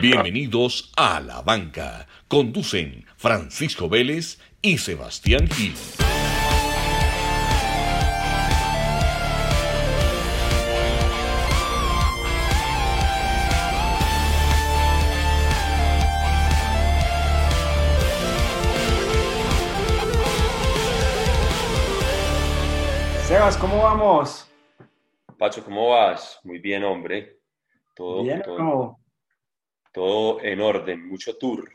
Bienvenidos a La Banca. Conducen Francisco Vélez y Sebastián Gil. Sebas, ¿cómo vamos? Pacho, ¿cómo vas? Muy bien, hombre. Todo, Bien. Todo en orden, mucho tour.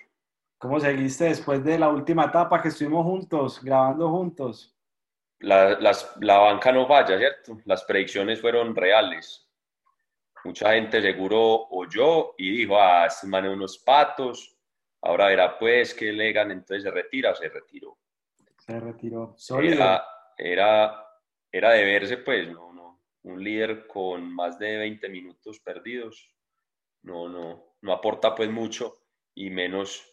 ¿Cómo seguiste después de la última etapa que estuvimos juntos, grabando juntos? La, las- la banca no falla, ¿cierto? Las predicciones fueron reales. Mucha gente seguro oyó y dijo, ah, este man es unos patos, ahora verá pues que le ganan, entonces se retira, se retiró. Se retiró. Sólido. Era, era, era de verse, pues, no, no. Un líder con más de 20 minutos perdidos, no, no, no aporta pues mucho y menos,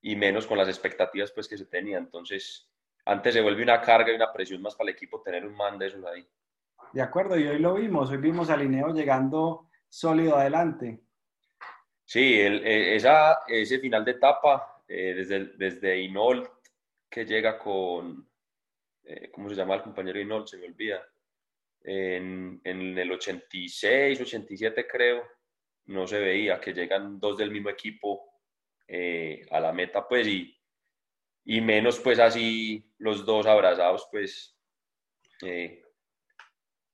y menos con las expectativas pues que se tenía. Entonces, antes se vuelve una carga y una presión más para el equipo tener un man de esos ahí. De acuerdo, y hoy lo vimos. Hoy vimos a Lineo llegando sólido adelante. Sí, el- eh, esa, ese final de etapa, eh, desde, desde Inol, que llega con, eh, ¿cómo se llama el compañero Inol? Se me olvida. En, en el 86, 87 creo, no se veía que llegan dos del mismo equipo eh, a la meta, pues, y, y menos pues así los dos abrazados, pues, eh,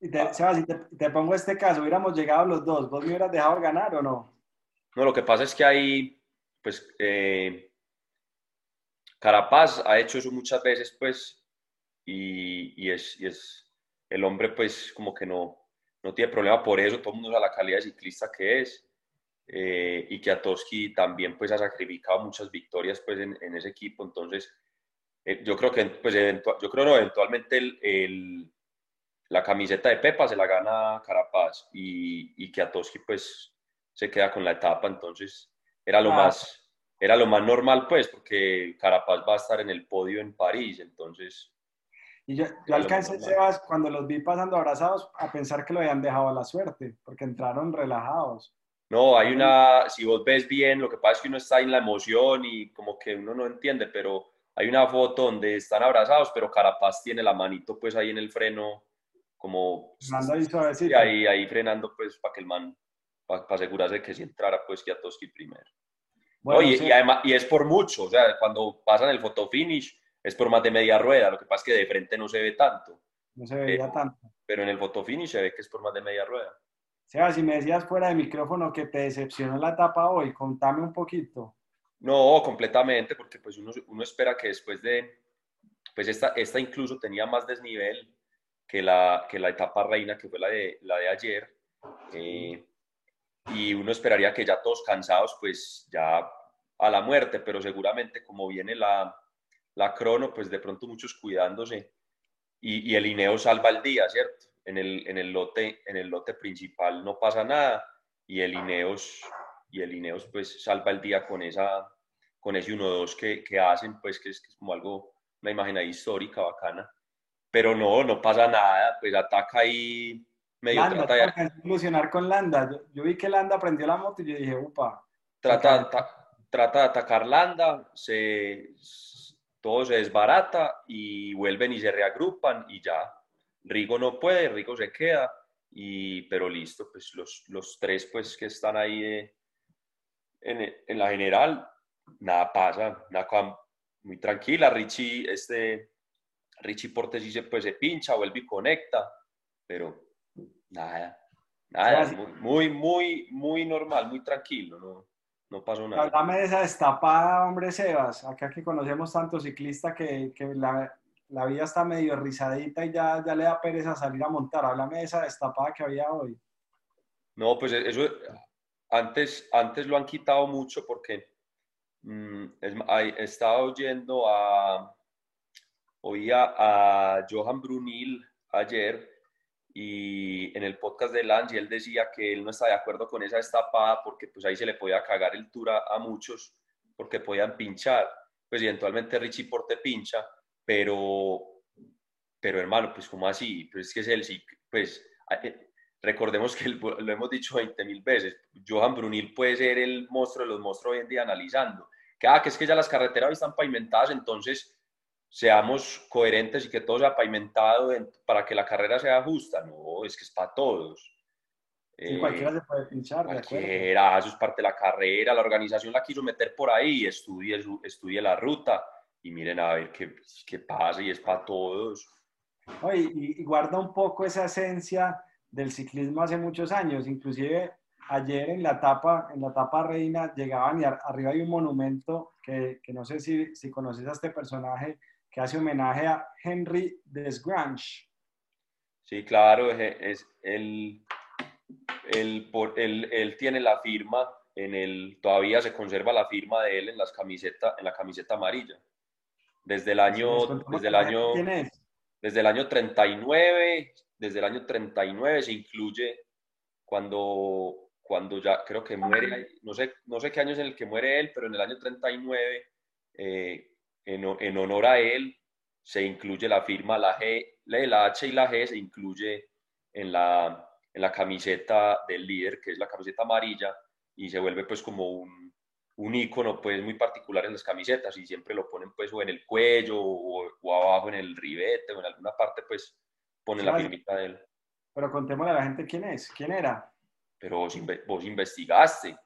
Y te. Sebas, si te, te pongo este caso, hubiéramos llegado los dos, ¿vos me hubieras dejado ganar o no? No, lo que pasa es que ahí, pues, eh, Carapaz ha hecho eso muchas veces, pues, y, y es, y es, el hombre, pues, como que no, no tiene problema por eso, todo el mundo sabe la calidad de ciclista que es, eh, y que Atoski también, pues, ha sacrificado muchas victorias, pues, en, en ese equipo, entonces, eh, yo creo que, pues, yo creo, no, eventualmente el, el- la camiseta de Pepa se la gana Carapaz, y, y que Atoski, pues, se queda con la etapa, entonces era lo Ah. más era lo más normal, pues, porque Carapaz va a estar en el podio en París, entonces, Y yo, yo alcancé. Sebas, cuando los vi pasando abrazados, a pensar que lo habían dejado a la suerte, porque entraron relajados. no, hay una, si vos ves bien, lo que pasa es que uno está en la emoción y como que uno no entiende, pero hay una foto donde están abrazados, pero Carapaz tiene la manito, pues, ahí en el freno, como, ahí y ahí, ahí frenando, pues, para que el man, para asegurarse que si entrara, pues, que Atoski primero. Bueno, No, y, sí, y además, y es por mucho, o sea, cuando pasan el photo finish es por más de media rueda, lo que pasa es que de frente no se ve tanto, no se veía tanto. pero en el photo finish se ve que es por más de media rueda. Sebas, si me decías fuera de micrófono que te decepcionó la etapa hoy, contame un poquito. No, completamente, porque pues uno, uno espera que después de, pues esta, esta incluso tenía más desnivel que la, que la etapa reina, que fue la de, la de ayer, eh, y uno esperaría que ya todos cansados, pues ya a la muerte, pero seguramente como viene la, la crono, pues de pronto muchos cuidándose, y, y el Ineo salva el día, ¿cierto? En el, en el lote, en el lote principal no pasa nada, y el Ineos, y el Ineos pues salva el día con esa con ese 1-2 que, que hacen, pues que es, que es como algo, una imagen ahí histórica, bacana. Pero no, no pasa nada, pues ataca ahí medio, Landa, trata, de, ilusionar con Landa. Yo, yo vi que Landa prendió la moto y yo dije, upa. trata, trata de atacar Landa, se, todo se desbarata y vuelven y se reagrupan y ya. Rigo no puede, Rigo se queda, y, pero listo, pues los, los tres pues que están ahí eh, en, en la general, nada pasa, cosa muy tranquila. Richie, este, Richie Porte sí se, pues, se pincha, vuelve y conecta, pero nada, nada, muy, muy, muy normal, muy tranquilo, no, no pasó nada. Háblame de esa destapada, hombre Sebas. Acá que conocemos tanto ciclista que, que la, la vida está medio rizadita y ya, ya le da pereza salir a montar. Háblame de esa destapada que había hoy. No, pues eso antes, antes lo han quitado mucho porque mm, es, hay- estaba oyendo a, oía a Johan Brunil ayer y en el podcast de Lance y él decía que él no está de acuerdo con esa destapada porque pues ahí se le podía cagar el tour a, a muchos porque podían pinchar. Pues eventualmente Richie Porte pincha, pero, pero hermano, pues como así, pues es que es el, pues eh, recordemos que lo hemos dicho 20 mil veces, Johan Brunil puede ser el monstruo de los monstruos hoy en día analizando. Que, ah, que es que ya las carreteras están pavimentadas, entonces seamos coherentes y que todo sea pavimentado para que la carrera sea justa. No, es que es para todos. Sí, cualquiera se puede pinchar. Cualquiera, eso es parte de la carrera. La organización la quiso meter por ahí, estudie, estudie la ruta y miren a ver qué, qué pasa y es para todos. Oye, y, guarda un poco esa esencia del ciclismo hace muchos años. Inclusive ayer en la etapa, en la etapa reina llegaban y arriba hay un monumento que, que no sé si, si conoces a este personaje que hace homenaje a Henry Desgrange. Sí, claro, es, él, él, tiene la firma, en el, todavía se conserva la firma de él en, las camisetas, en la camiseta amarilla. Desde el año, desde el año, desde el año 39, desde el año 39 se incluye cuando, cuando ya creo que muere, no sé, no sé qué año es en el que muere él, pero en el año 39, eh, en, en, honor a él, se incluye la firma, la G, la H y la G se incluye en la, en la camiseta del líder, que es la camiseta amarilla, y se vuelve pues como un, un icono pues muy particular en las camisetas y siempre lo ponen pues o en el cuello o, abajo en el ribete o en alguna parte pues ponen la firmita de él. Pero contémosle a la gente quién es, quién era. Pero vos, vos investigaste.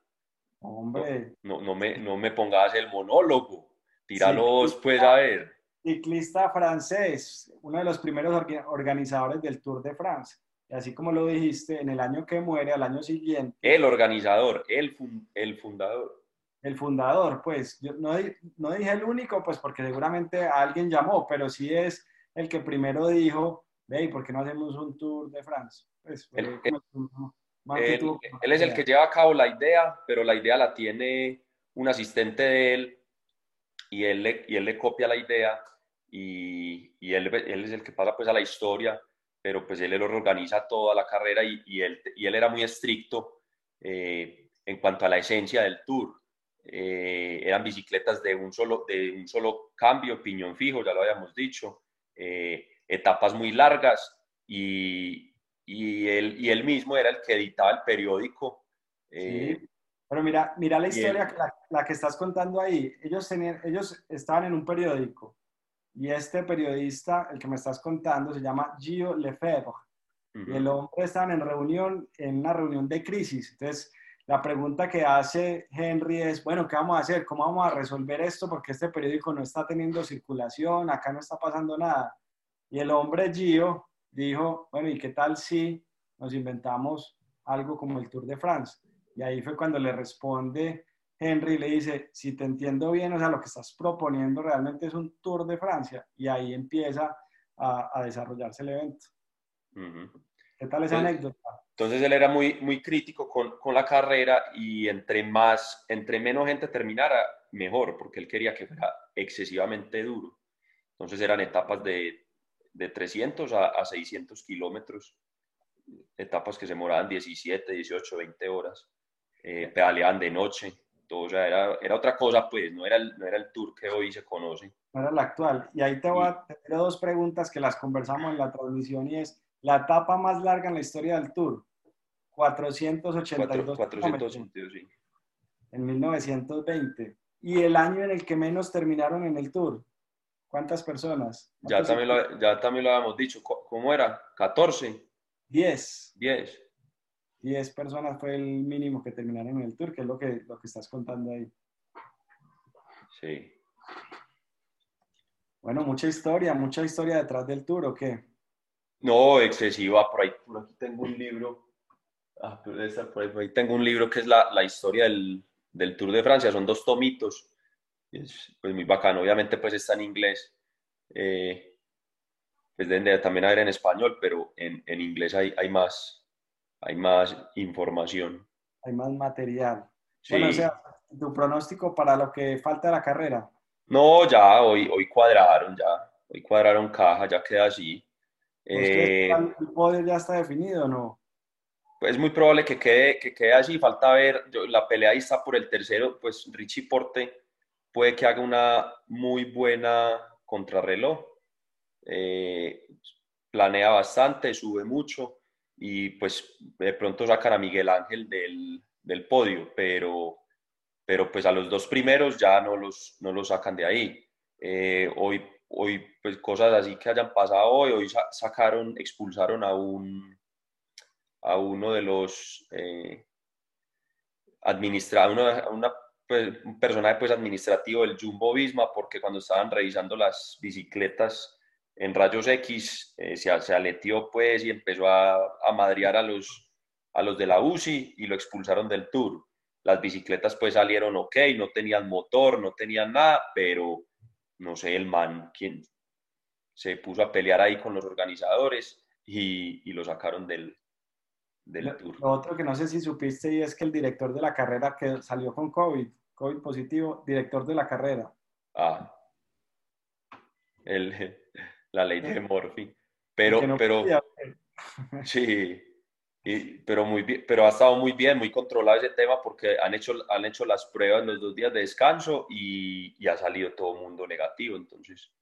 Hombre. No, no, me, no me pongas el monólogo. Tíralos pues a ver. Ciclista francés, uno de los primeros organizadores del Tour de France. Y así como lo dijiste, en el año que muere, al año siguiente. El organizador, el, el fundador el fundador, pues, yo no, no, dije el único, pues porque seguramente alguien llamó, pero sí es el que primero dijo, ve, ¿por qué no hacemos un tour de France? Pues, él, es el que lleva a cabo la idea, pero la idea la tiene un asistente de él y él le, y él le copia la idea y, y él, él, es el que pasa pues a la historia, pero pues él, lo organiza toda la carrera y, y él, y él era muy estricto eh, en cuanto a la esencia del tour. Eh, eran bicicletas de un, solo, de un solo cambio, piñón fijo, ya lo habíamos dicho, eh, etapas muy largas y, y, él, y él mismo era el que editaba el periódico. Pero mira, mira la historia, la, que estás contando ahí. Ellos, tenían, ellos estaban en un periódico y este periodista, el que me estás contando, se llama Gio Lefebvre. Y el hombre estaba en reunión, en una reunión de crisis. Entonces, la pregunta que hace Henry es, bueno, ¿qué vamos a hacer? ¿Cómo vamos a resolver esto? Porque este periódico no está teniendo circulación, acá no está pasando nada. Y el hombre Gio dijo, bueno, ¿y qué tal si nos inventamos algo como el Tour de France? Y ahí fue cuando le responde Henry y le dice, si te entiendo bien, o sea, lo que estás proponiendo realmente es un Tour de Francia. Y ahí empieza a, desarrollarse el evento. ¿Qué tal esa anécdota? Entonces él era muy, muy crítico con, con, la carrera y entre, más, entre menos gente terminara, mejor, porque él quería que fuera excesivamente duro. Entonces eran etapas de, de 300 a, a 600 kilómetros, etapas que se demoraban 17, 18, 20 horas, eh, pedaleaban de noche, todo, o sea, era, era, otra cosa, pues, no era, el, no era el tour que hoy se conoce. No era el actual. Y ahí te voy a tener dos preguntas que las conversamos en la transmisión y es, la etapa más larga en la historia del Tour, 482 482, sí. En 1920. ¿Y el año en el que menos terminaron en el Tour? ¿Cuántas personas? Ya también, lo, ya también lo habíamos dicho. ¿Cómo era? ¿14? 10. 10. 10 personas fue el mínimo que terminaron en el Tour, que es lo que, lo que estás contando ahí. Sí. Bueno, mucha historia, mucha historia detrás del Tour, ¿o qué? No, excesiva. Por ahí, por aquí tengo un libro. Ah, por, ahí, tengo un libro que es la, la historia del, del, Tour de Francia. Son dos tomitos. Es pues, muy bacano. Obviamente, pues está en inglés. Eh, pues deben también haber en español, pero en, en inglés hay, hay, más, hay más información. Hay más material. Bueno, o sea, tu pronóstico para lo que falta de la carrera. No, ya, hoy, hoy cuadraron, ya. Hoy cuadraron caja, ya queda así. Eh, ¿El podio ya está definido o no? Pues es muy probable que quede, que quede así, falta ver, la pelea ahí está por el tercero, pues Richie Porte puede que haga una muy buena contrarreloj, eh, planea bastante, sube mucho, y pues de pronto sacan a Miguel Ángel del, del podio, pero, pero pues a los dos primeros ya no los, no los sacan de ahí. Eh, hoy, hoy, pues cosas así que hayan pasado hoy, hoy sacaron, expulsaron a un a uno de los eh, administrados, una, pues, un personaje pues administrativo del Jumbo Visma, porque cuando estaban revisando las bicicletas en rayos X, eh, se, se aletió pues y empezó a, a madrear a los, a los de la UCI y lo expulsaron del Tour. Las bicicletas pues salieron ok, no tenían motor, no tenían nada, pero no sé, el man quien se puso a pelear ahí con los organizadores y, y lo sacaron del, del lo, Tour. Lo otro que no sé si supiste y es que el director de la carrera que salió con COVID, COVID positivo, director de la carrera. Ah, el, la ley de Morphy. Pero, no pero, sí, y, pero, muy bien, pero ha estado muy bien, muy controlado ese tema porque han hecho, han hecho las pruebas los dos días de descanso y, y ha salido todo el mundo negativo. Entonces,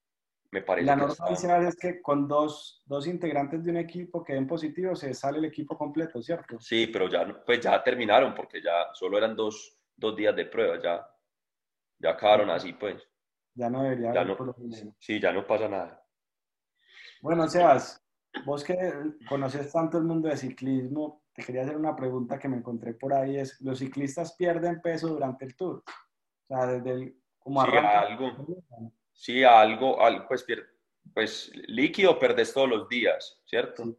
me parece la norma está... es que con dos, dos, integrantes de un equipo que den positivos se sale el equipo completo, ¿cierto? Sí, pero ya, pues ya terminaron porque ya solo eran dos, dos días de prueba, ya, ya acabaron así, pues. Ya no debería ya no, Sí, ya no pasa nada. Bueno, Sebas, vos que conoces tanto el mundo de ciclismo, te quería hacer una pregunta que me encontré por ahí, es, ¿los ciclistas pierden peso durante el Tour? O sea, desde el... Como sí, algo. Sí, algo, algo pues, pues líquido perdes todos los días, ¿cierto?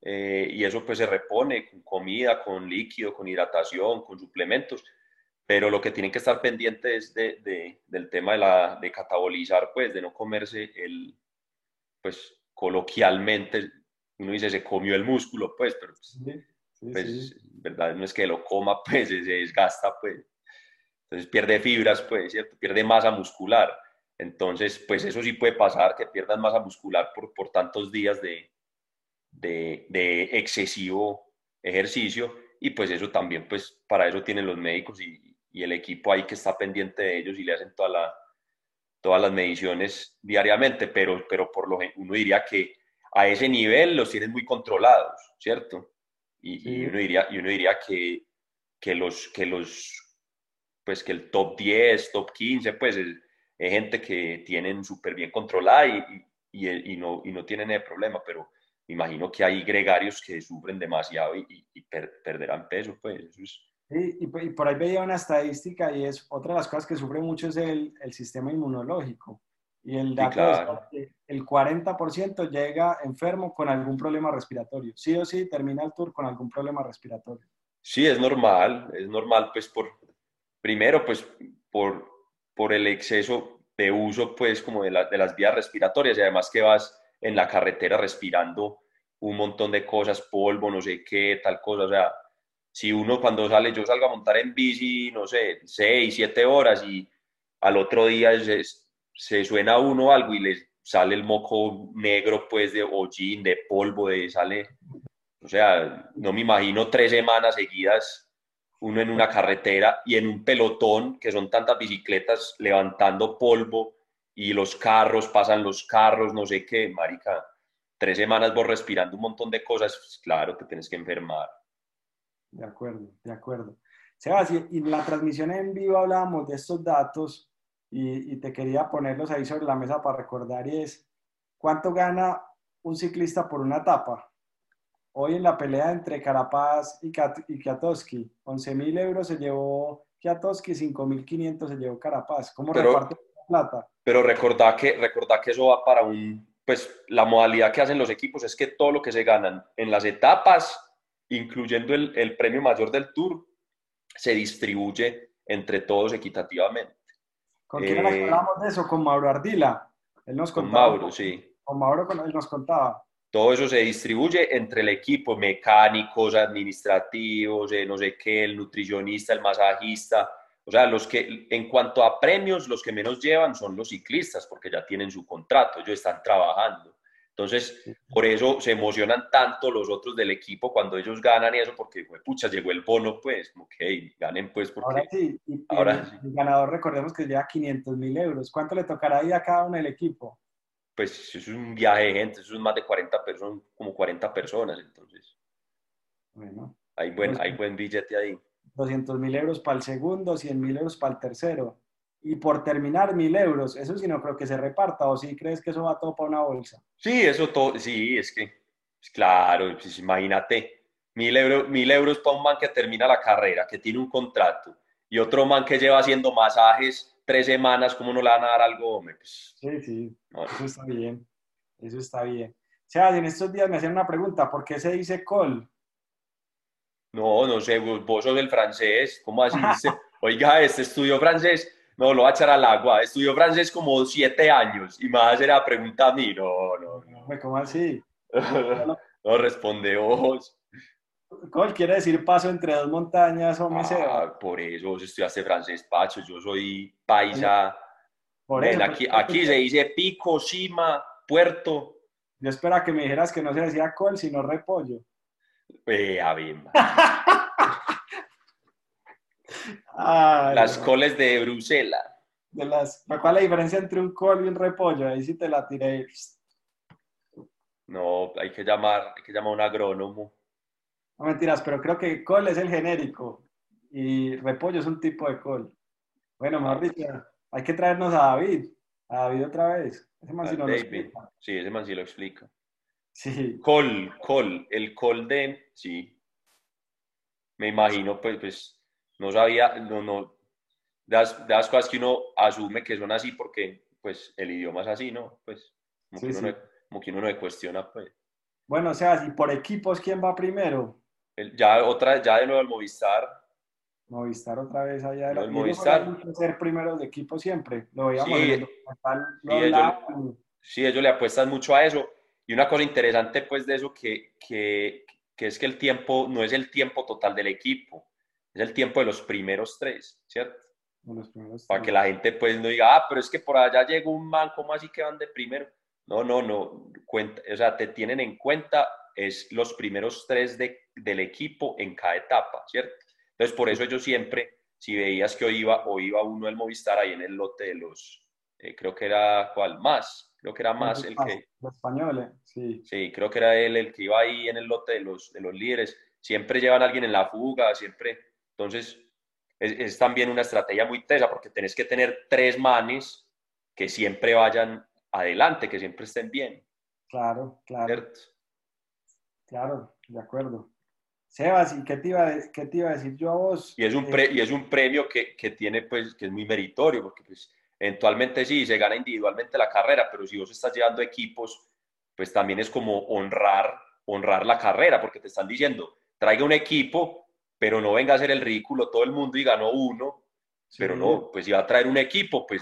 Eh, y eso pues se repone con comida, con líquido, con hidratación, con suplementos, pero lo que tienen que estar pendientes es de, de, del tema de, la, de catabolizar, pues, de no comerse el, pues, coloquialmente, uno dice se comió el músculo, pues, pero pues, sí, sí, pues sí. verdad no es que lo coma, pues, se desgasta, pues. Entonces pierde fibras, pues, ¿cierto? Pierde masa muscular. Entonces, pues eso sí puede pasar, que pierdan masa muscular por, por tantos días de, de, de, excesivo ejercicio y pues eso también, pues para eso tienen los médicos y, y, el equipo ahí que está pendiente de ellos y le hacen toda la, todas las mediciones diariamente, pero, pero por lo uno diría que a ese nivel los tienen muy controlados, ¿cierto? Y, sí. y uno diría, y uno diría que, que, los, que los, pues que el top 10, top 15, pues es, es gente que tienen súper bien controlada y, y, y, no, y no tienen el problema, pero imagino que hay gregarios que sufren demasiado y, y per, perderán peso, pues eso es... Sí, y, por ahí veía una estadística y es otra de las cosas que sufre mucho es el, el sistema inmunológico. Y el dato sí, claro. es que el 40% llega enfermo con algún problema respiratorio. Sí o sí termina el tour con algún problema respiratorio. Sí, es normal, es normal, pues por, primero, pues por, por el exceso de uso, pues, como de, la, de, las vías respiratorias y además que vas en la carretera respirando un montón de cosas, polvo, no sé qué, tal cosa, o sea, si uno cuando sale, yo salgo a montar en bici, no sé, seis, siete horas y al otro día se, se suena uno algo y le sale el moco negro, pues, de hollín, de polvo, de sale, o sea, no me imagino tres semanas seguidas uno en una carretera y en un pelotón, que son tantas bicicletas levantando polvo y los carros, pasan los carros, no sé qué, marica, tres semanas vos respirando un montón de cosas, pues claro que tienes que enfermar. De acuerdo, de acuerdo. Sebas, y en la transmisión en vivo hablábamos de estos datos y, y te quería ponerlos ahí sobre la mesa para recordar y es, ¿cuánto gana un ciclista por una etapa? Hoy en la pelea entre Carapaz y, Kiatowski, 11 mil euros se llevó Kiatowski, 5.500 se llevó Carapaz. ¿Cómo pero, reparte la plata? Pero recordad que, recordad que eso va para un, pues la modalidad que hacen los equipos es que todo lo que se ganan en las etapas, incluyendo el, el premio mayor del Tour, se distribuye entre todos equitativamente. ¿Con quién eh, hablamos de eso? Con Mauro Ardila. Él nos contaba. Con Mauro, sí. Con Mauro él nos contaba todo eso se distribuye entre el equipo, mecánicos, administrativos, eh, no sé qué, el nutricionista, el masajista. O sea, los que, en cuanto a premios, los que menos llevan son los ciclistas, porque ya tienen su contrato, ellos están trabajando. Entonces, por eso se emocionan tanto los otros del equipo cuando ellos ganan y eso, porque, pues, pucha, llegó el bono, pues, ok, ganen, pues, porque... Ahora sí, y, ahora el, ganador, recordemos que lleva 500 mil euros. ¿Cuánto le tocará ahí a cada uno del equipo? pues es un viaje de gente, eso es más de 40 personas, como 40 personas, entonces. Bueno. Hay buen, hay buen billete ahí. 200 mil euros para el segundo, 100 mil euros para el tercero. Y por terminar, mil euros. Eso sí no creo que se reparta. ¿O sí crees que eso va todo para una bolsa? Sí, eso todo. Sí, es que, pues claro, pues imagínate. Mil, euros mil euros para un man que termina la carrera, que tiene un contrato. Y otro man que lleva haciendo masajes tres semanas, ¿cómo no le van a dar algo, pues, sí, sí. Eso está bien. Eso está bien. O sea, en estos días me hacían una pregunta. ¿Por qué se dice col? No, no sé, vos sos el francés, ¿cómo así? Oiga, este estudió francés, no, lo va a echar al agua, estudió francés como siete años y me va a hacer la pregunta a mí, no, no. no. ¿Cómo así? no, responde vos. ¿Cómo quiere decir paso entre dos montañas o? Ah, por eso vos estudiaste francés, Pacho, yo soy paisa. Por eso, aquí, aquí se dice pico, cima, puerto. Yo espero que me dijeras que no se decía col, sino repollo. Eh, las coles de Bruselas. De las, ¿Cuál es la diferencia entre un col y un repollo? Ahí sí te la tiré. No, hay que llamar, hay que llamar a un agrónomo. No mentiras, pero creo que col es el genérico y repollo es un tipo de col. Bueno, mejor dicho, hay que traernos a David, a David otra vez. Ese man sí lo explica. Sí, ese man sí lo explica. Sí. Col, col, el col de, sí. Me imagino, pues, pues, no sabía, no, no, de las, cosas que uno asume que son así porque, pues, el idioma es así, ¿no? Pues, como, que, uno No, como no le cuestiona, pues. Bueno, o sea, si por equipos, ¿quién va primero? ya otra, ya de nuevo el Movistar. Movistar otra vez allá de la... Movistar. ser primero de equipo siempre. Lo veíamos sí, sí, ellos le apuestan mucho a eso y una cosa interesante pues de eso que, que, que, es que el tiempo no es el tiempo total del equipo, es el tiempo de los primeros tres, ¿cierto? Para que la gente pues no diga, ah, pero es que por allá llegó un man, ¿cómo así que van de primero? No, no, no, cuenta, o sea, te tienen en cuenta es los primeros tres de, del equipo en cada etapa, ¿cierto? Entonces, por eso yo siempre, si veías que hoy iba, o iba uno del Movistar ahí en el lote de los, eh, creo que era, ¿cuál? Más, creo que era más el que... Los españoles, sí. Sí, creo que era él el que iba ahí en el lote de los, de los líderes. Siempre llevan a alguien en la fuga, siempre. Entonces, es, también una estrategia muy tesa porque tenés que tener tres manes que siempre vayan adelante, que siempre estén bien. Claro, claro. Claro, de acuerdo. Sebas, ¿y qué te, iba qué te iba a decir yo a vos? Y es un, pre, y es un premio que, que, tiene, pues, que es muy meritorio, porque pues, Eventualmente sí, se gana individualmente la carrera, pero si vos estás llevando equipos, pues también es como honrar, honrar la carrera, porque te están diciendo, traiga un equipo, pero no venga a hacer el ridículo todo el mundo y ganó uno, pero no, pues si va a traer un equipo, pues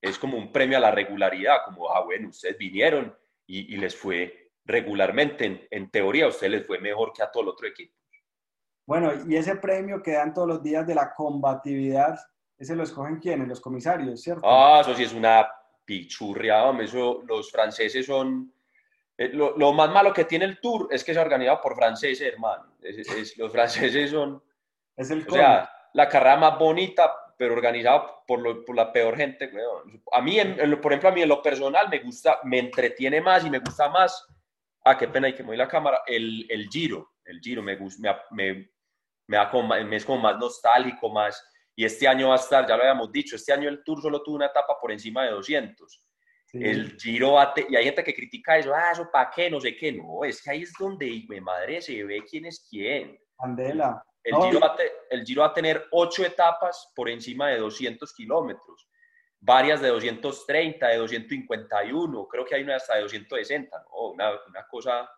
es como un premio a la regularidad, como, ah, bueno, ustedes vinieron y, les fue regularmente, en, en, teoría a ustedes les fue mejor que a todo el otro equipo. Bueno, y ese premio que dan todos los días de la combatividad, ese lo escogen quiénes, los comisarios, ¿cierto? Ah, eso sí es una pichurria, hombre. Eso, los franceses son... Eh, lo, más malo que tiene el tour es que se organiza por franceses, hermano. los franceses son... Es el o sea, la carrera más bonita, pero organizada por, por la peor gente. A mí, por ejemplo, a mí en lo personal me gusta, me entretiene más y me gusta más... Ah, qué pena, hay que mover la cámara. El, el Giro, el Giro me, gusta, me, me, me, da como, me es como más nostálgico, más y este año va a estar, ya lo habíamos dicho, este año el Tour solo tuvo una etapa por encima de 200. El Giro, y hay gente que critica eso, ah, eso para qué, no sé qué, no, es que ahí es donde, mi madre, se ve quién es quién. Andela. El, Giro va el Giro va a tener ocho etapas por encima de 200 kilómetros, varias de 230, de 251, creo que hay una hasta de 260, ¿no? Una, una cosa,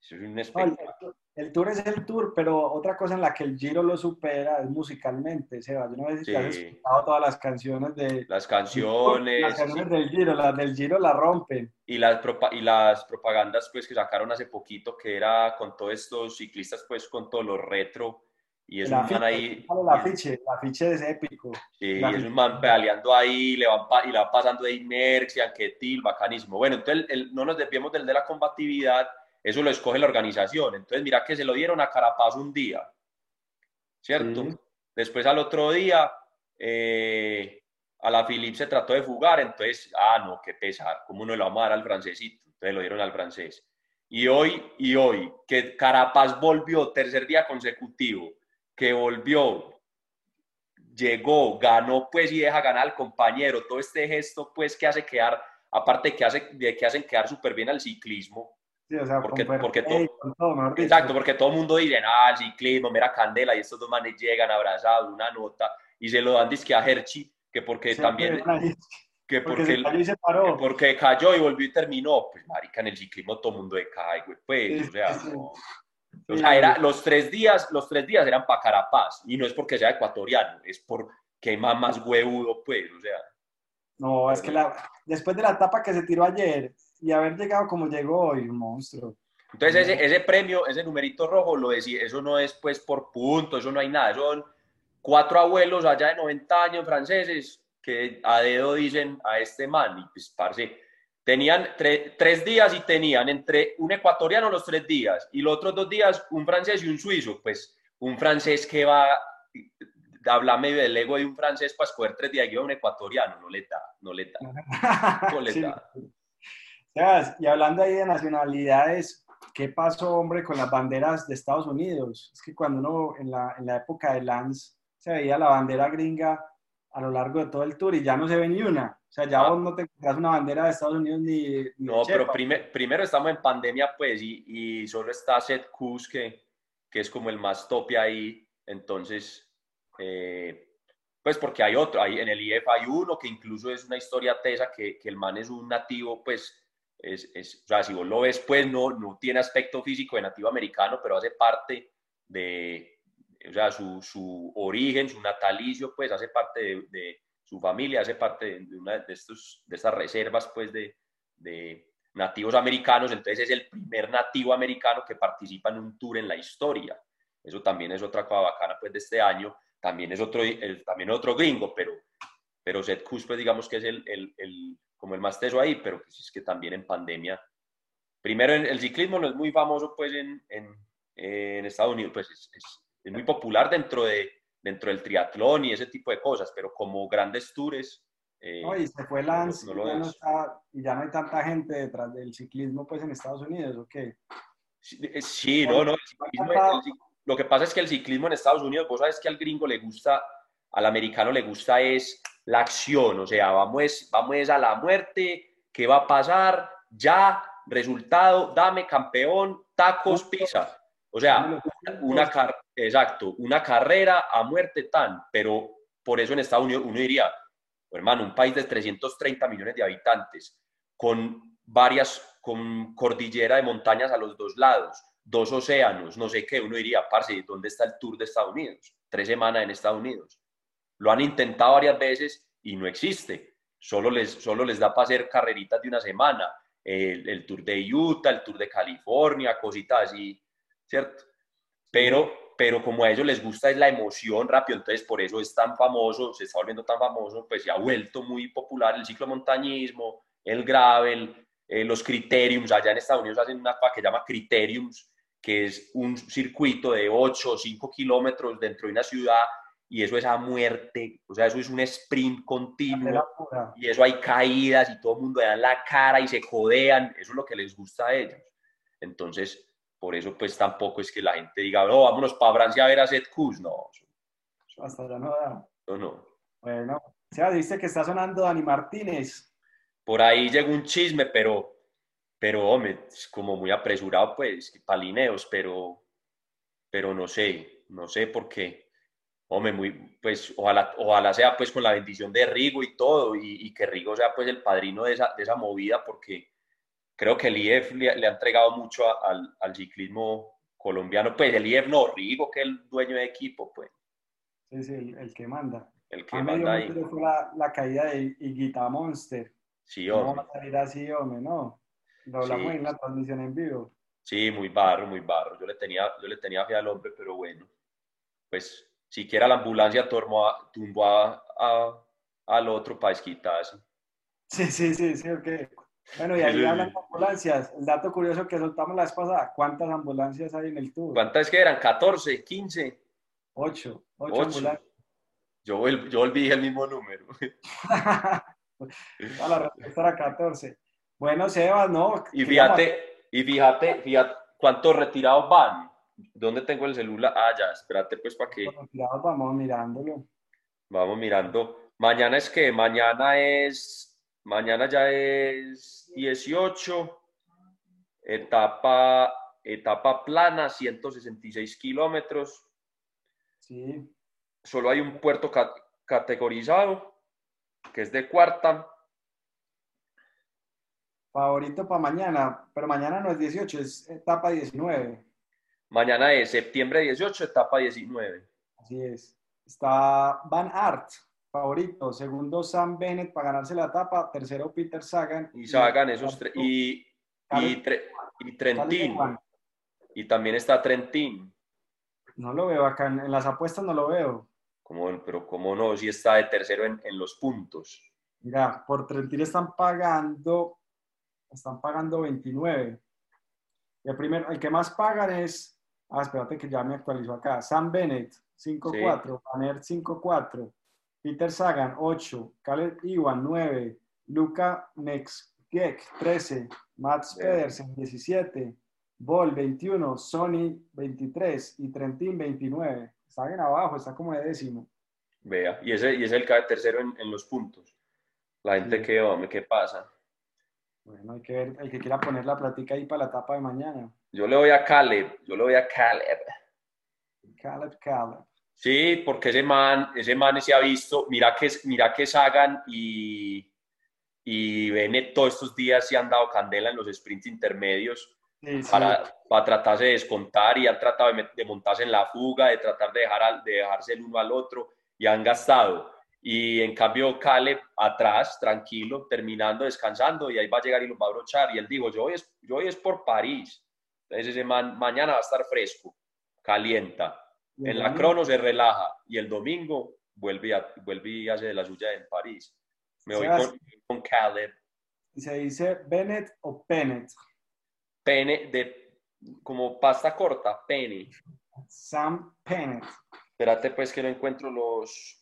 es un espectáculo. El tour es el tour, pero otra cosa en la que el Giro lo supera es musicalmente, Seba. Yo no sé si has escuchado todas las canciones de... Las canciones... Las canciones del Giro, las del Giro la rompen. Y las, y las propagandas pues que sacaron hace poquito, que era con todos estos ciclistas pues con todos los retro. Y es un man ahí... La afiche, la afiche es épico. Sí, y es un man pedaleando ahí, le van y le va pasando de inercia, til, bacanísimo. Bueno, entonces no nos desviemos del de la combatividad eso lo escoge la organización. Entonces, mira que se lo dieron a Carapaz un día, ¿cierto? Después al otro día, eh, a la Philippe se trató de fugar, entonces, ah, no, qué pesar, ¿cómo no lo vamos a dar al francesito? Entonces lo dieron al francés. Y hoy, y hoy, que Carapaz volvió tercer día consecutivo, que volvió, llegó, ganó pues y deja ganar al compañero, todo este gesto pues que hace quedar, aparte que, hace, de que hacen quedar súper bien al ciclismo, Sí, o sea, porque, con porque todo, con exacto, porque todo el mundo dice, ah, el ciclismo, mira Candela, y estos dos manes llegan abrazados, una nota, y se lo dan disque a Herchi, que porque Sí, también, pero ahí- que porque porque, se cayó y se que paró. porque cayó y volvió y terminó, pues marica, en el ciclismo todo el mundo decae, güey, pues, o sea, no. O sea, era, los tres días, los tres días eran para Carapaz, y no es porque sea ecuatoriano, es porque más más huevudo, pues, o sea, No, es que la, después de la etapa que se tiró ayer y haber llegado como llegó hoy, un monstruo. Entonces ese, ese premio, ese numerito rojo, lo decía, eso no es pues por punto, eso no hay nada, son cuatro abuelos allá de 90 años franceses que a dedo dicen a este man, y pues parce, tenían tre- tres días y tenían entre un ecuatoriano los tres días y los otros dos días un francés y un suizo, pues un francés que va, habla medio del ego de un francés para escoger tres días y un ecuatoriano, no le da, no le da, no le Sí. da. Sebas, y hablando ahí de nacionalidades, ¿qué pasó, hombre, con las banderas de Estados Unidos? Es que cuando uno, en la, en la época de Lance, se veía la bandera gringa a lo largo de todo el tour y ya no se ve ni una. O sea, ya Ah. vos no te encontrás una bandera de Estados Unidos ni, ni No, pero chepa. prime- primero estamos en pandemia, pues, y, y solo está Seth Kuz, que, que es como el más tope ahí. Entonces, eh, pues porque hay otro, hay, en el IF hay uno que incluso es una historia tesa, que, que el man es un nativo, pues, es, es- o sea, si vos lo ves, pues no, no tiene aspecto físico de nativo americano, pero hace parte de, o sea, su, su origen, su natalicio, pues hace parte de, de su familia, hace parte de, una de, estos, de estas reservas, pues, de, de nativos americanos, entonces es el primer nativo americano que participa en un tour en la historia. Eso también es otra cosa bacana, pues, de este año. También es otro, el, también otro gringo, pero, pero Seth Kuz, pues, digamos que es el, el, el, como el más teso ahí, pero pues es que también en pandemia. Primero, el, ciclismo no es muy famoso, pues, en, en, en Estados Unidos, pues, es, es, es muy popular dentro, de, dentro del triatlón y ese tipo de cosas, pero como grandes tours, eh, No, y se fue Lance no y, ya no es. está- y ya no hay tanta gente detrás del ciclismo pues en Estados Unidos, ¿o qué? Sí, eh, sí, no, no. el ciclismo- el lo que pasa es que el ciclismo en Estados Unidos, vos sabes que al gringo le gusta, al americano le gusta es la acción, o sea, vamos, vamos a la muerte, ¿qué va a pasar? Ya, resultado, dame campeón, tacos, pizza. O sea, una car- exacto, una carrera a muerte tan, pero por eso en Estados Unidos uno diría, hermano, un país de 330 millones de habitantes, con varias, con cordillera de montañas a los dos lados, dos océanos, no sé qué, uno diría, parce, ¿dónde está el tour de Estados Unidos? Tres semanas en Estados Unidos. Lo han intentado varias veces y no existe. Solo les, solo les da para hacer carreritas de una semana. El, el tour de Utah, el tour de California, cositas así, ¿cierto? Pero, pero como a ellos les gusta es la emoción rápido, entonces por eso es tan famoso, se está volviendo tan famoso, pues se ha vuelto muy popular el ciclomontañismo, el gravel, eh, los criteriums, allá en Estados Unidos hacen una que se llama criteriums, que es un circuito de 8 o 5 kilómetros dentro de una ciudad y eso es a muerte, o sea, eso es un sprint continuo y eso hay caídas y todo el mundo da la cara y se codean, eso es lo que les gusta a ellos. Entonces, por eso pues tampoco es que la gente diga, no, vámonos para Francia a ver a Seth Kuz, no, eso- Hasta ya no da. eso no. Bueno, Sebas, dice que está sonando Dani Martínez. Por ahí llegó un chisme, pero, pero hombre, es como muy apresurado, pues, palineos, pero, pero no sé, no sé por qué. Hombre, muy, pues, ojalá, ojalá sea pues con la bendición de Rigo y todo, y, y que Rigo sea pues el padrino de esa, de esa movida, porque creo que el IEF le, le ha entregado mucho a- al, al ciclismo colombiano, pues el IEF no, Rigo que es el dueño de equipo, pues, sí, el, el que manda. el que A manda ahí. fue la, la caída de Higuita Monster. Sí, ¿Cómo hombre. va a salir así, hombre? No. Lo hablamos Sí. en la transmisión en vivo. Sí, muy barro, muy barro. Yo le tenía, yo le tenía fe al hombre, pero bueno, pues siquiera la ambulancia tumbó, a- tumbó a- a- al otro para desquitarse. Sí, sí, sí, sí, ok. Bueno, y ahí Sí. hablan de ambulancias. El dato curioso que soltamos la vez pasada, ¿cuántas ambulancias hay en el tour? ¿Cuántas que eran? ¿14? ¿15? Ocho. Ocho, Ocho. ambulancias. Yo, yo olvidé el mismo número. A la respuesta era 14. Bueno, Sebas, no. Y fíjate, y fíjate, fíjate cuántos retirados van. ¿Dónde tengo el celular? Ah, ya, espérate pues para que... Vamos mirándolo. Vamos mirando. Mañana es que, mañana es, mañana ya es 18, etapa, etapa plana, 166 kilómetros. Sí. Solo hay un puerto categorizado, que es de cuarta. Favorito para mañana, pero mañana no es 18, es etapa 19. Mañana es septiembre 18, etapa 19. Así es. Está Van Aert, favorito. Segundo, Sam Bennett para ganarse la etapa. Tercero, Peter Sagan. Y Sagan, esos tres. Y, y, y, Trentín. Y también está Trentín. No lo veo acá. En, las apuestas no lo veo. ¿Cómo, pero cómo no, si está de tercero en, en los puntos. Mira, por Trentín están pagando, están pagando 29. Y el, primero, el que más pagan es, ah, espérate que ya me actualizó acá, Sam Bennett, 5-4, Banner 5-4, Peter Sagan 8, Caleb Iwan 9, Luca Mexgek 13, Mats Pedersen 17, Ball 21, Sony 23 y Trentin 29. Está bien abajo, está como de décimo. Vea, y ese, y ese el tercero en, en, los puntos. La gente que, hombre, ¿qué pasa? Bueno, hay que ver, el que quiera poner la platica ahí para la etapa de mañana. Yo le voy a Caleb, yo le voy a Caleb. Caleb, Caleb. Sí, porque ese man, ese man se ha visto, mira que, mira que Sagan y, y Bennett todos estos días se han dado candela en los sprints intermedios Para, para tratarse de descontar y han tratado de, montarse en la fuga, de tratar de, dejar de dejarse el uno al otro y han gastado. Y en cambio Caleb atrás, tranquilo, terminando, descansando y ahí va a llegar y los va a brochar. Y él dijo, yo hoy es, yo hoy es por París. Entonces mañana va a estar fresco, calienta en la crono se relaja y el domingo vuelve, a, vuelve y hace de la suya en París. Me voy con, con Caleb. ¿Y se dice Bennett o Pennett? Pene, de, como pasta corta, Penny. Sam Pennett. Espérate pues que no encuentro los...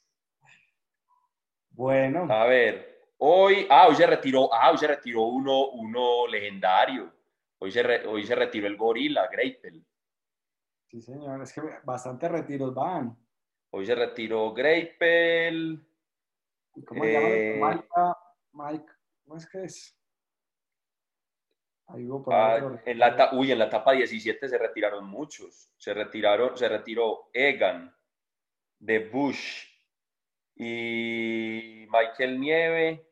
Bueno. A ver, hoy, ah, hoy se retiró, ah, hoy se retiró uno, uno legendario. Hoy se, hoy se retiró el gorila, Greipel. Sí, señor, es que bastante retiros van. Hoy se retiró Greipel. ¿Cómo se llama? Eh, Mike, Mike, ¿cómo es que es? Ahí por ah, en la, uy, en la etapa 17 se retiraron muchos. Se retiraron, se retiró Egan, de Bush y Michael Nieve.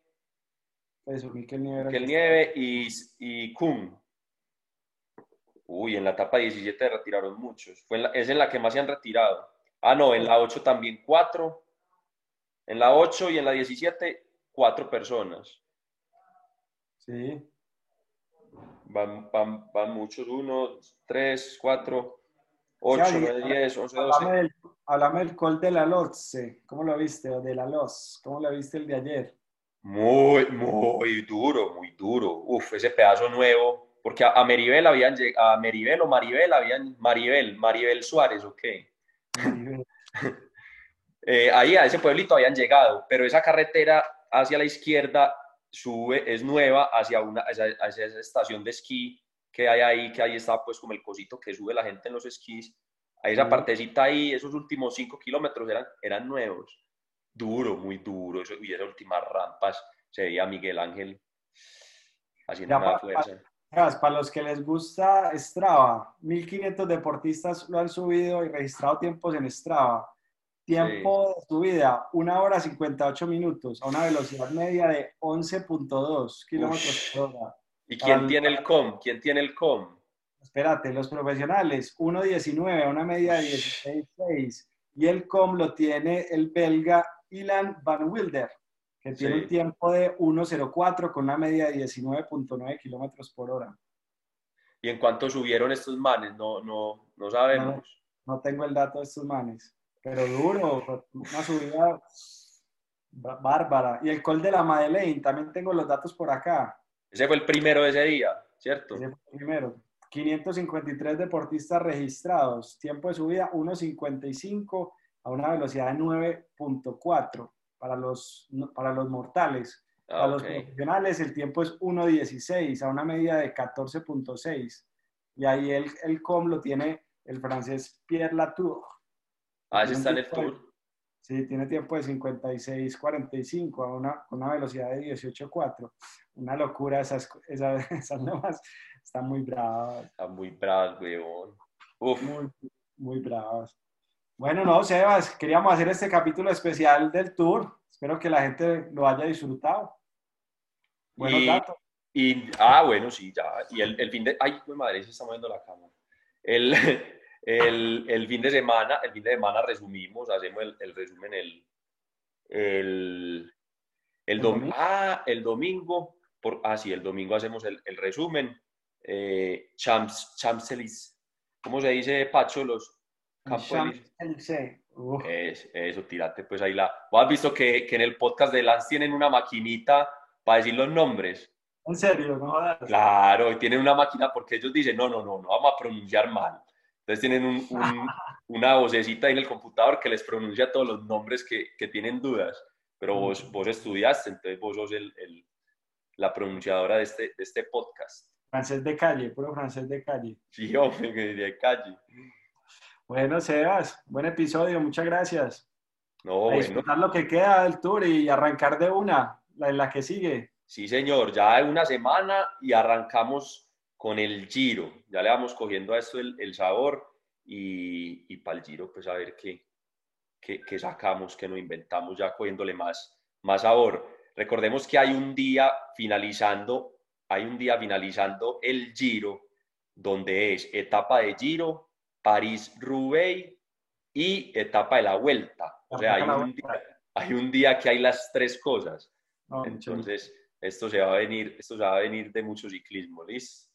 Eso, Michael Nieve. Michael Nieve y, y Kuhn. Uy, en la etapa 17 se retiraron muchos. Fue es en la que más se han retirado. Ah, no, en la 8 también cuatro. En la 8 y en la 17, cuatro personas. Sí. Van, van, van muchos. Uno, tres, cuatro, ocho, nueve, diez, once, doce. Háblame del col de la Lotse. ¿Cómo lo viste? O de la Los. ¿Cómo lo viste el de ayer? Muy, muy duro, muy duro. Uf, ese pedazo nuevo porque a, Meribel habían a Meribel o Maribel habían, Maribel, Maribel Suárez, ok. eh, ahí a ese pueblito habían llegado, pero esa carretera hacia la izquierda sube, es nueva hacia, una, hacia, esa estación de esquí que hay ahí, que ahí está pues como el cosito que sube la gente en los esquís. Ahí esa partecita ahí, esos últimos cinco kilómetros eran, eran nuevos. Duro, muy duro. Eso, y esas últimas rampas se veía Miguel Ángel haciendo una fuerza. Para los que les gusta Strava, 1500 deportistas lo han subido y registrado tiempos en Strava. Tiempo de subida, 1 hora 58 minutos, a una velocidad media de 11.2 kilómetros por hora. ¿Y quién tiene el COM? ¿Quién tiene el COM? Espérate, los profesionales, 1.19 a una media de 16.6. Y el COM lo tiene el belga Ilan Van Wilder que tiene un tiempo de 1.04 con una media de 19.9 kilómetros por hora. ¿Y en cuánto subieron estos manes? No, no, no sabemos. No, tengo el dato de estos manes, pero duro, una subida bárbara. Y el col de la Madeleine, también tengo los datos por acá. Ese fue el primero de ese día, ¿cierto? Ese fue el primero. 553 deportistas registrados, tiempo de subida 1.55 a una velocidad de 9.4 para los, para los mortales. a los profesionales el tiempo es 1.16 a una media de 14.6. Y ahí el, el com lo tiene el francés Pierre Latour. Ah, ese está en el tour. Sí, tiene tiempo de 56.45 a una, una velocidad de 18.4. Una locura, esas, esas, esas nuevas están muy bravas. Están muy bravas, weón. Uf. Muy, muy bravas. Bueno, no, Sebas, queríamos hacer este capítulo especial del tour. Espero que la gente lo haya disfrutado. Buenos datos. Y, ah, bueno, sí, ya. Y el, el fin de... Ay, mi madre, se está moviendo la cámara. El, el, el, fin de semana, el fin de semana resumimos, hacemos el, el resumen el, el, el domingo. Ah, el domingo. Por, ah, sí, el domingo hacemos el, el resumen. Eh, champs, champs ¿Cómo se dice, Pacho? Los es, eso, tírate pues ahí la... ¿Vos has visto que, que en el podcast de Lance tienen una maquinita para decir los nombres? ¿En serio? No Claro, y tienen una máquina porque ellos dicen, no, no, no, no vamos a pronunciar mal. Entonces tienen un, una vocecita ahí en el computador que les pronuncia todos los nombres que, que tienen dudas. Pero mm. vos, vos estudiaste, entonces vos sos el, el, la pronunciadora de este, de este podcast. Francés de calle, puro francés de calle. Sí, hombre, de calle. Bueno, Sebas, buen episodio, muchas gracias. No, a disfrutar lo que queda del tour y arrancar de una, la, en la que sigue. Sí, señor, ya hay una semana y arrancamos con el giro. Ya le vamos cogiendo a esto el, sabor y, y para el giro, pues a ver qué, qué, sacamos, qué nos inventamos, ya cogiéndole más, más sabor. Recordemos que hay un día finalizando, hay un día finalizando el giro, donde es etapa de giro, París-Roubaix y etapa de la vuelta. O sea, hay un, día, hay un, día, que hay las tres cosas. Entonces, esto se va a venir, esto se va a venir de mucho ciclismo, ¿listo?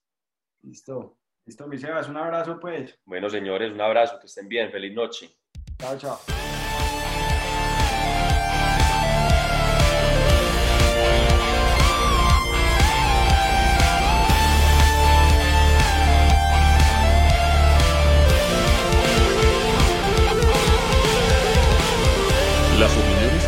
Listo. Listo, mi Sebas, un abrazo pues. Bueno, señores, un abrazo, que estén bien, feliz noche. Chao, chao.